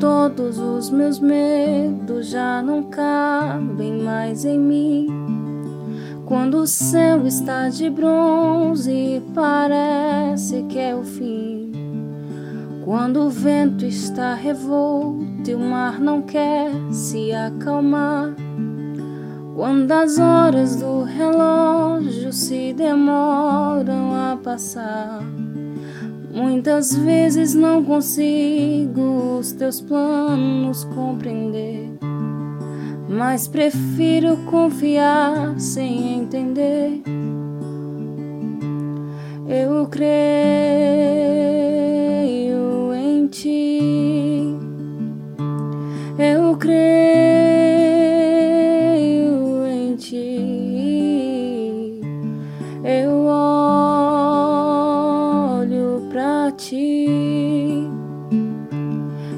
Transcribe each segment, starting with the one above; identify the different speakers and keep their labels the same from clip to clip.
Speaker 1: Todos os meus medos já não cabem mais em mim. Quando o céu está de bronze e parece que é o fim. Quando o vento está revolto e o mar não quer se acalmar. Quando as horas do relógio se demoram a passar. Muitas vezes não consigo os teus planos compreender, mas prefiro confiar sem entender. Eu creio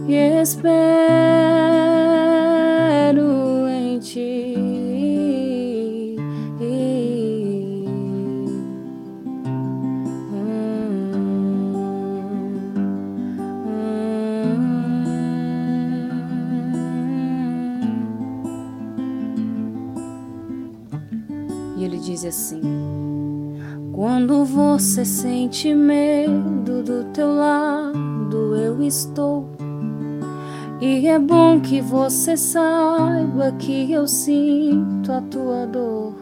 Speaker 1: e espero em ti. E ele diz assim: Quando você sente medo do teu lado, eu estou. E é bom que você saiba que eu sinto a tua dor.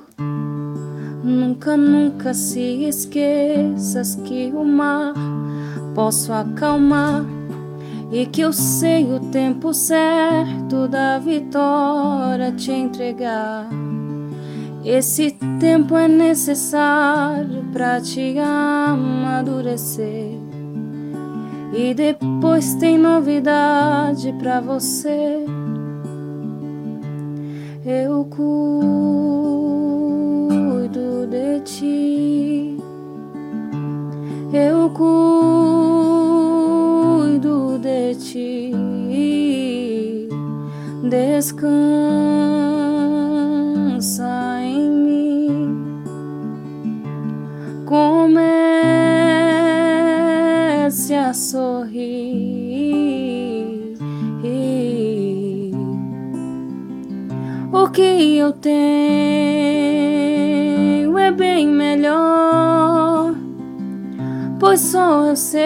Speaker 1: Nunca, nunca se esqueças que o mar posso acalmar e que eu sei o tempo certo da vitória te entregar. Esse tempo é necessário para te amadurecer. E depois tem novidade para você. Eu cuido de ti. Eu cuido de ti. Descansa sorrir. O que eu tenho é bem melhor, pois só eu sei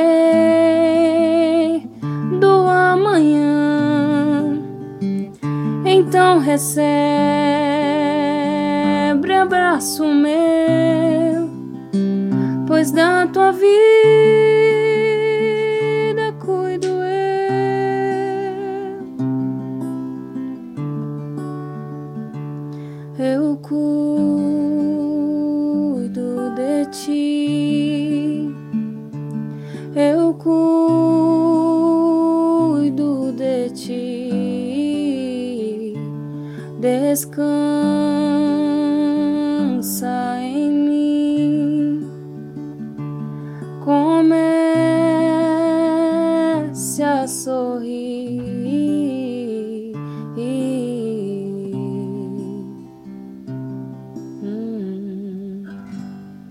Speaker 1: do amanhã. Então recebe abraço meu, pois da tua vida eu cuido de ti, eu cuido de ti, descansa.